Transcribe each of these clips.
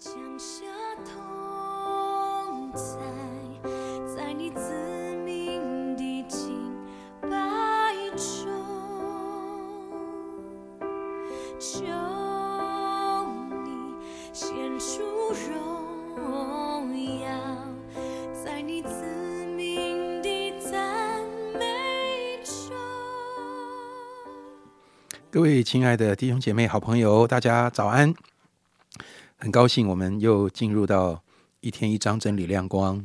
降下同在，在你自命的敬拜中，求你显出荣耀，在你自命的赞美中。各位亲爱的弟兄姐妹、好朋友，大家早安！很高兴我们又进入到一天一章真理亮光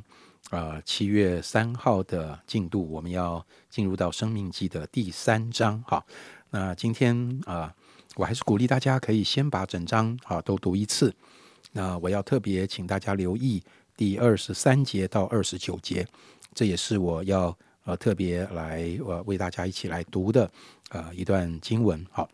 啊，七、月三号的进度，我们要进入到生命记的第三章。好，那今天啊，我还是鼓励大家可以先把整章啊都读一次。那我要特别请大家留意第二十三节到二十九节，这也是我要呃特别来呃为大家一起来读的呃一段经文。好。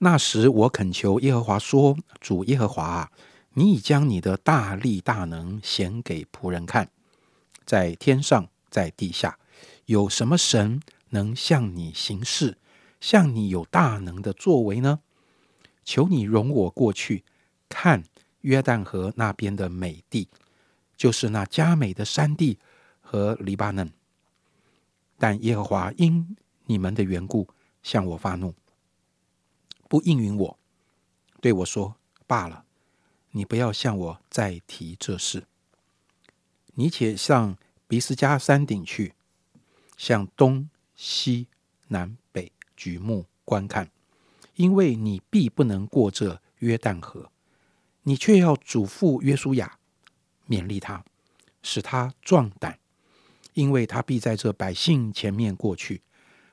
那时我恳求耶和华说：“主耶和华啊，你已将你的大力大能显给仆人看，在天上，在地下，有什么神能向你行事，像你有大能的作为呢？求你容我过去看约旦河那边的美地，就是那佳美的山地和黎巴嫩。但耶和华因你们的缘故向我发怒。”不应允我，对我说：“罢了，你不要向我再提这事。你且上比斯加山顶去，向东西南北举目观看，因为你必不能过这约旦河。你却要嘱咐约书亚，勉励他，使他壮胆，因为他必在这百姓前面过去，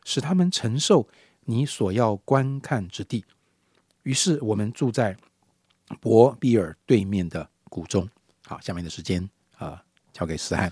使他们承受。”你所要观看之地。于是我们住在博比尔对面的谷中。好，下面的时间啊，交给思翰。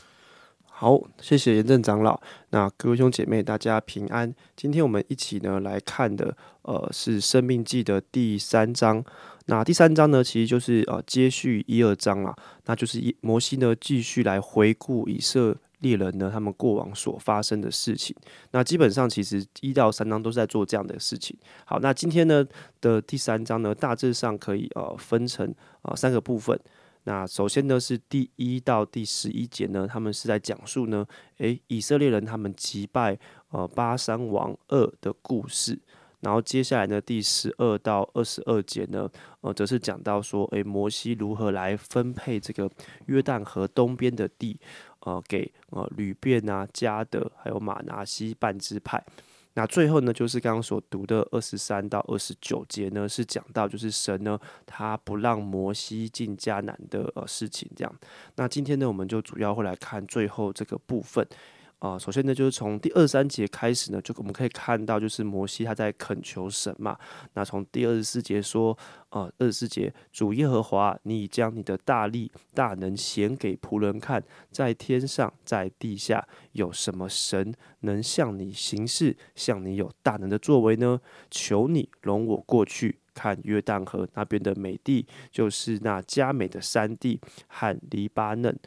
好，谢谢严正长老。那各位兄姐妹，大家平安。今天我们一起呢来看的，呃，是《生命记》的第三章。那第三章呢，其实就是呃接续一二章啦。那就是摩西呢继续来回顾以色。猎人呢，他们过往所发生的事情，那基本上其实一到三章都是在做这样的事情。好，那今天呢的第三章呢，大致上可以呃分成啊三个部分。那首先呢是第一到第十一节呢，他们是在讲述呢，诶，以色列人他们击败呃巴山王二的故事。然后接下来呢，第十二到二十二节呢，呃，则是讲到说，诶，摩西如何来分配这个约旦河东边的地。呃，给呃吕便啊、加德还有马拿西半支派。那最后呢，就是刚刚所读的二十三到二十九节呢，是讲到就是神呢，他不让摩西进迦南的呃事情这样。那今天呢，我们就主要会来看最后这个部分。啊，首先呢，就是从第二三节开始呢，就我们可以看到，就是摩西他在恳求神嘛。那从第二十四节说，呃，二十四节，主耶和华，你已将你的大力大能显给仆人看，在天上，在地下，有什么神能向你行事，向你有大能的作为呢？求你容我过去看约旦河那边的美地，就是那佳美的山地和黎巴嫩。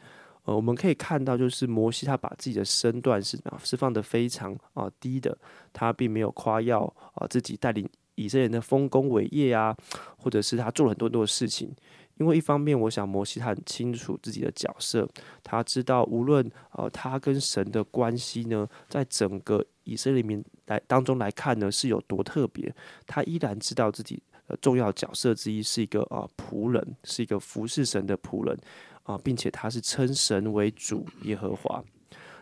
呃，我们可以看到，就是摩西他把自己的身段是啊是放的非常啊低的，他并没有夸耀啊自己带领以色列人的丰功伟业啊，或者是他做了很多很多的事情。因为一方面，我想摩西他很清楚自己的角色，他知道无论呃他跟神的关系呢，在整个以色列里面来当中来看呢是有多特别，他依然知道自己呃重要角色之一是一个啊仆人，是一个服侍神的仆人。啊，并且他是称神为主耶和华。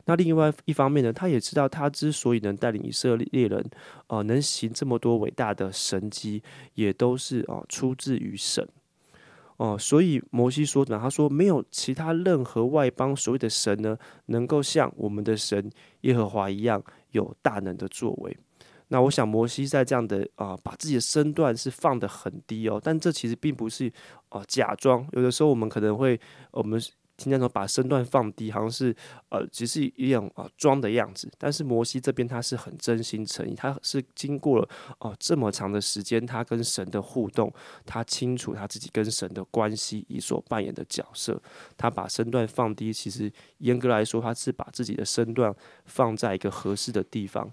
那另外一方面呢，他也知道他之所以能带领以色列人，呃，能行这么多伟大的神迹，也都是啊出自于神。哦，所以摩西说呢，他说没有其他任何外邦所谓的神呢，能够像我们的神耶和华一样有大能的作为。那我想摩西在这样的啊，把自己的身段是放得很低哦，但这其实并不是哦假装。有的时候我们可能会，我们听见说把身段放低，好像是呃，只是一样啊装的样子。但是摩西这边他是很真心诚意，他是经过了哦这么长的时间，他跟神的互动，他清楚他自己跟神的关系以所扮演的角色，他把身段放低，其实严格来说，他是把自己的身段放在一个合适的地方。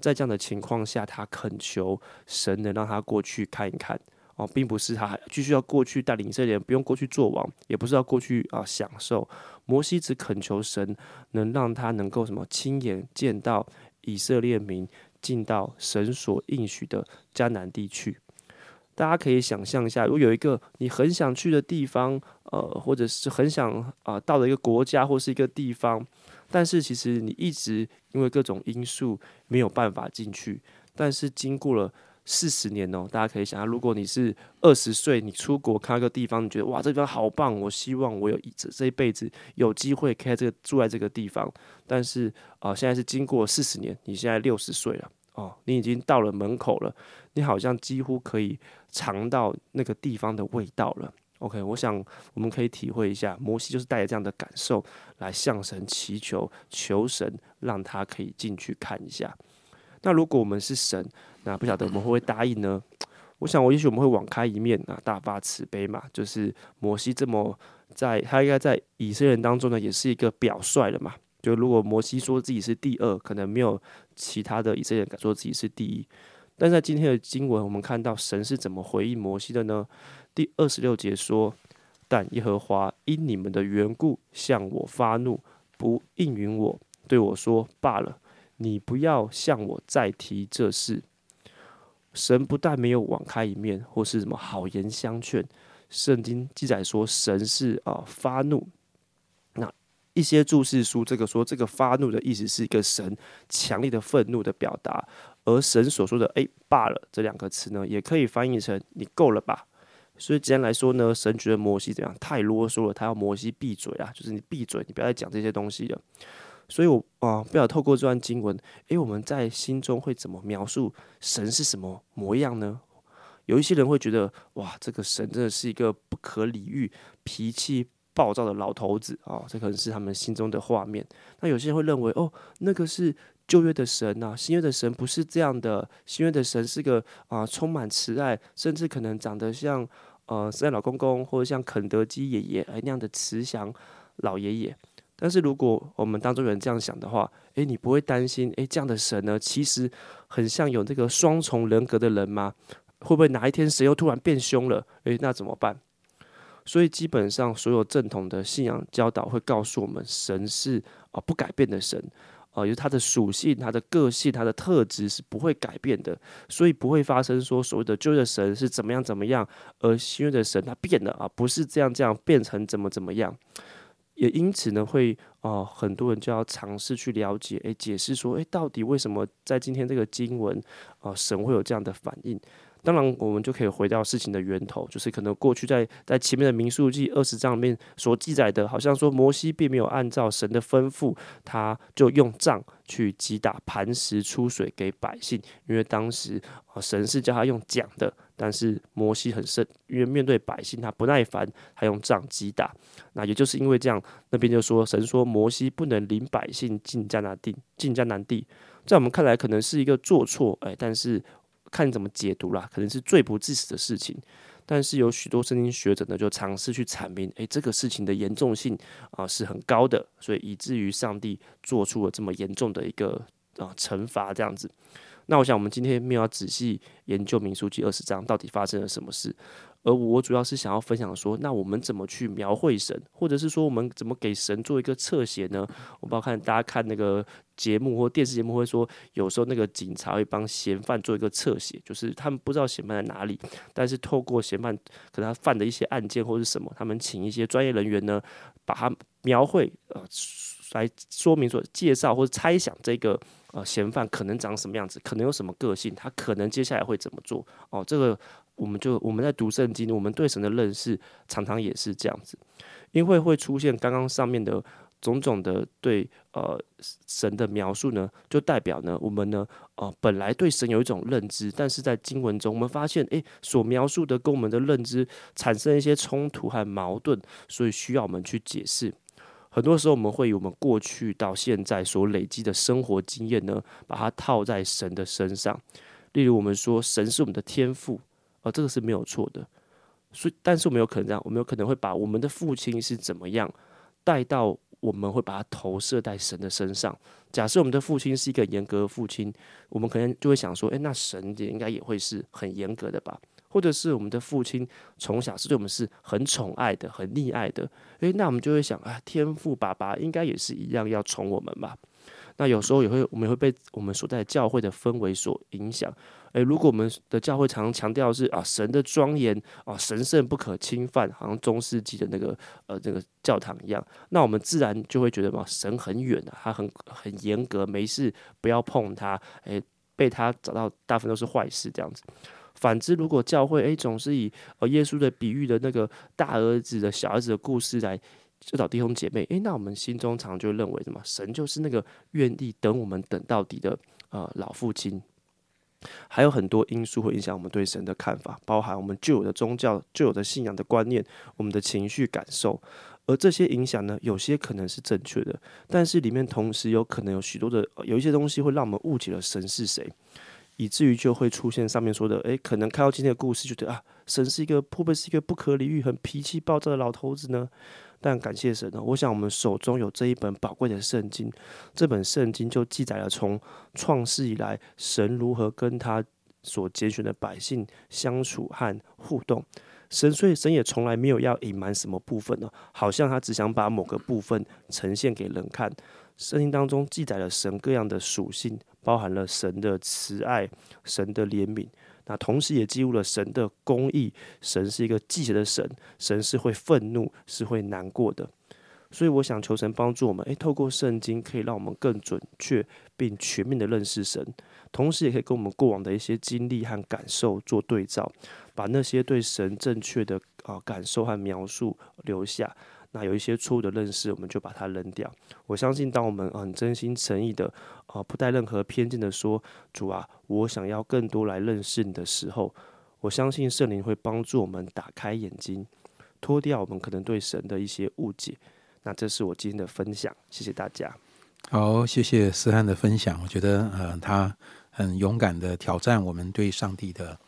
在这样的情况下，他恳求神能让他过去看一看哦，并不是他继续要过去带领以色列人，不用过去做王，也不是要过去啊享受。摩西只恳求神能让他能够什么亲眼见到以色列民进到神所应许的迦南地区。大家可以想象一下，如果有一个你很想去的地方，呃，或者是很想啊到的一个国家或是一个地方，但是其实你一直因为各种因素没有办法进去，但是经过了。四十年哦，大家可以想象，如果你是二十岁，你出国看一个地方，你觉得哇，这地方好棒，我希望我有一这这一辈子有机会开这个住在这个地方。但是啊，现在是经过四十年，你现在六十岁了哦，你已经到了门口了，你好像几乎可以尝到那个地方的味道了。OK，我想我们可以体会一下，摩西就是带着这样的感受来向神祈求，求神让他可以进去看一下。那如果我们是神，那不晓得我们会不会答应呢？我想，我也许我们会网开一面啊，大发慈悲嘛。就是摩西这么在，他应该在以色列人当中呢，也是一个表率了嘛。就如果摩西说自己是第二，可能没有其他的以色列人敢说自己是第一。但在今天的经文，我们看到神是怎么回应摩西的呢？第二十六节说：“但耶和华因你们的缘故向我发怒，不应允我，对我说罢了。”你不要向我再提这事。神不但没有网开一面，或是什么好言相劝。圣经记载说，神是啊发怒。一些注释书，这个说这个发怒的意思是一个神强烈的愤怒的表达。而神所说的“哎罢了”这两个词呢，也可以翻译成“你够了吧”。所以简单来说呢，神觉得摩西怎样太啰嗦了，他要摩西闭嘴啊，就是你闭嘴，你不要再讲这些东西了。所以，我啊，不要透过这段经文，诶，我们在心中会怎么描述神是什么模样呢？有一些人会觉得，哇，这个神真的是一个不可理喻、脾气暴躁的老头子啊，这可能是他们心中的画面。那有些人会认为，哦，那个是旧约的神呐，新约的神不是这样的，新约的神是个啊，充满慈爱，甚至可能长得像呃圣诞老公公或者像肯德基爷爷哎那样的慈祥老爷爷。但是如果我们当中有人这样想的话，诶，你不会担心，诶，这样的神呢，其实很像有这个双重人格的人吗？会不会哪一天神又突然变凶了？诶，那怎么办？所以基本上所有正统的信仰教导会告诉我们，神是啊不改变的神，啊，就是他的属性、他的个性、他的特质是不会改变的，所以不会发生说所谓的旧的神是怎么样怎么样，而新的神他变了啊，不是这样这样变成怎么怎么样。也因此呢，会啊，很多人就要尝试去了解，诶，解释说，诶，到底为什么在今天这个经文啊，神会有这样的反应？当然，我们就可以回到事情的源头，就是可能过去在在前面的民数记二十章里面所记载的，好像说摩西并没有按照神的吩咐，他就用杖去击打磐石出水给百姓，因为当时，神是叫他用桨的，但是摩西很生，因为面对百姓他不耐烦，他用杖击打。那也就是因为这样，那边就说神说摩西不能领百姓进迦南地，进迦南地，在我们看来可能是一个做错，哎，但是。看你怎么解读啦，可能是罪不至死的事情，但是有许多圣经学者呢，就尝试去阐明，诶，这个事情的严重性啊是很高的，所以以至于上帝做出了这么严重的一个啊惩罚这样子。那我想我们今天没有要仔细研究民书记二十章到底发生了什么事。而我主要是想要分享说，那我们怎么去描绘神，或者是说我们怎么给神做一个侧写呢？我不知道看大家看那个节目或电视节目会说，有时候那个警察会帮嫌犯做一个侧写，就是他们不知道嫌犯在哪里，但是透过嫌犯可能他犯的一些案件或是什么，他们请一些专业人员呢，把他描绘呃来说明说介绍或者猜想这个呃嫌犯可能长什么样子，可能有什么个性，他可能接下来会怎么做哦，这个。我们就我们在读圣经，我们对神的认识常常也是这样子，因为会出现刚刚上面的种种的对呃神的描述呢，就代表呢我们呢呃本来对神有一种认知，但是在经文中我们发现，诶，所描述的跟我们的认知产生一些冲突和矛盾，所以需要我们去解释。很多时候我们会以我们过去到现在所累积的生活经验呢，把它套在神的身上，例如我们说神是我们的天赋。哦，这个是没有错的，所以，但是我们有可能这样，我们有可能会把我们的父亲是怎么样带到，我们会把它投射在神的身上。假设我们的父亲是一个严格的父亲，我们可能就会想说，诶，那神也应该也会是很严格的吧？或者是我们的父亲从小是对我们是很宠爱的、很溺爱的，诶，那我们就会想啊，天父爸爸应该也是一样要宠我们吧？那有时候也会，我们会被我们所在教会的氛围所影响。诶，如果我们的教会常常强调是啊神的庄严啊神圣不可侵犯，好像中世纪的那个呃那个教堂一样，那我们自然就会觉得嘛神很远啊，他很很严格，没事不要碰他，诶，被他找到大部分都是坏事这样子。反之，如果教会诶总是以呃耶稣的比喻的那个大儿子的小儿子的故事来教导弟兄姐妹，诶，那我们心中常就认为什么神就是那个愿意等我们等到底的呃老父亲。还有很多因素会影响我们对神的看法，包含我们旧有的宗教、旧有的信仰的观念、我们的情绪感受，而这些影响呢，有些可能是正确的，但是里面同时有可能有许多的有一些东西会让我们误解了神是谁，以至于就会出现上面说的，诶，可能看到今天的故事，觉得啊，神是一个会不会是一个不可理喻、很脾气暴躁的老头子呢？但感谢神呢，我想我们手中有这一本宝贵的圣经，这本圣经就记载了从创世以来，神如何跟他所拣选的百姓相处和互动。神所以神也从来没有要隐瞒什么部分呢，好像他只想把某个部分呈现给人看。圣经当中记载了神各样的属性，包含了神的慈爱、神的怜悯。那同时也记录了神的公义，神是一个记者的神，神是会愤怒，是会难过的。所以我想求神帮助我们，诶，透过圣经可以让我们更准确并全面的认识神，同时也可以跟我们过往的一些经历和感受做对照，把那些对神正确的啊感受和描述留下。那有一些错误的认识，我们就把它扔掉。我相信，当我们很真心诚意的，啊，不带任何偏见的说：“主啊，我想要更多来认识你的时候”，我相信圣灵会帮助我们打开眼睛，脱掉我们可能对神的一些误解。那这是我今天的分享，谢谢大家。好，谢谢思翰的分享。我觉得，呃，他很勇敢的挑战我们对上帝的，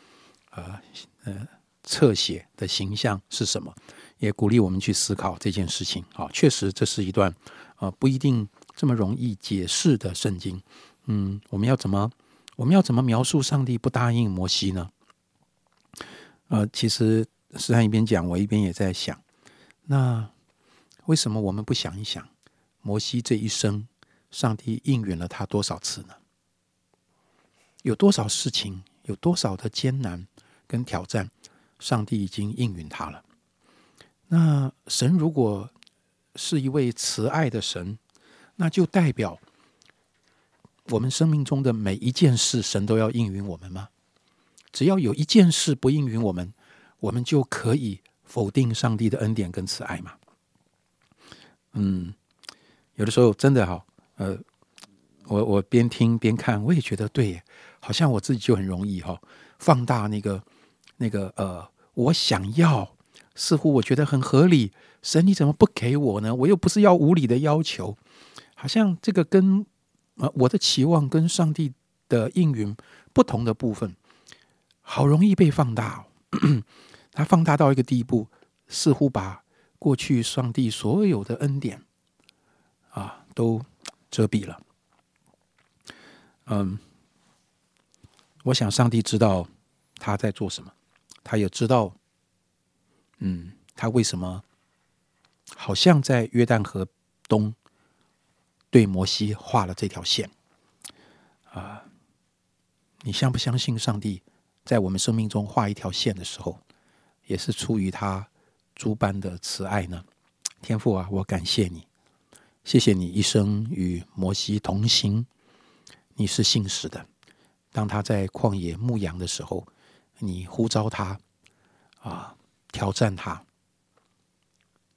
呃呃，侧写的形象是什么。也鼓励我们去思考这件事情。好，确实这是一段呃不一定这么容易解释的圣经。嗯，我们要怎么我们要怎么描述上帝不答应摩西呢？呃，其实诗翰一边讲，我一边也在想，那为什么我们不想一想，摩西这一生，上帝应允了他多少次呢？有多少事情，有多少的艰难跟挑战，上帝已经应允他了？那神如果是一位慈爱的神，那就代表我们生命中的每一件事，神都要应允我们吗？只要有一件事不应允我们，我们就可以否定上帝的恩典跟慈爱吗？嗯，有的时候真的哈，呃，我我边听边看，我也觉得对耶，好像我自己就很容易哈，放大那个那个呃，我想要。似乎我觉得很合理，神你怎么不给我呢？我又不是要无理的要求，好像这个跟呃我的期望跟上帝的应允不同的部分，好容易被放大。哦 它放大到一个地步，似乎把过去上帝所有的恩典啊都遮蔽了。嗯，我想上帝知道他在做什么，他也知道。嗯，他为什么好像在约旦河东对摩西画了这条线？啊，你相不相信上帝在我们生命中画一条线的时候，也是出于他诸般的慈爱呢？天父啊，我感谢你，谢谢你一生与摩西同行，你是信实的。当他在旷野牧羊的时候，你呼召他啊。挑战他，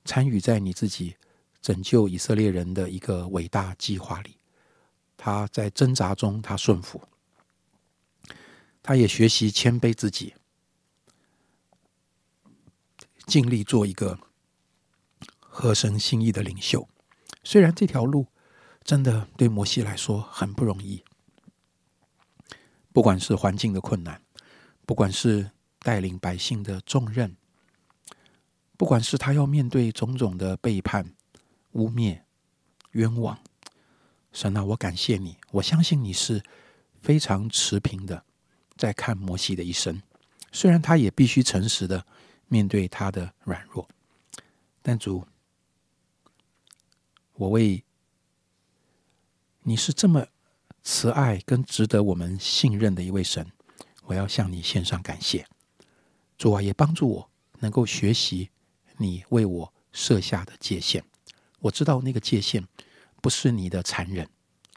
参与在你自己拯救以色列人的一个伟大计划里。他在挣扎中，他顺服，他也学习谦卑自己，尽力做一个合神心意的领袖。虽然这条路真的对摩西来说很不容易，不管是环境的困难，不管是带领百姓的重任。不管是他要面对种种的背叛、污蔑、冤枉，神啊，我感谢你，我相信你是非常持平的，在看摩西的一生，虽然他也必须诚实的面对他的软弱，但主，我为你是这么慈爱跟值得我们信任的一位神，我要向你献上感谢。主啊，也帮助我能够学习你为我设下的界限。我知道那个界限不是你的残忍，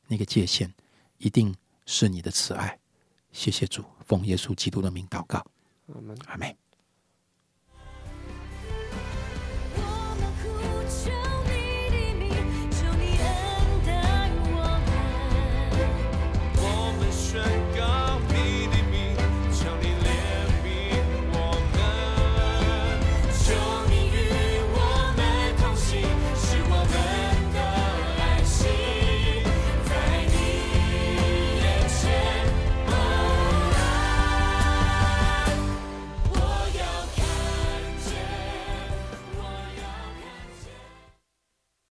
那个界限一定是你的慈爱。谢谢主，奉耶稣基督的名祷告，我们阿门。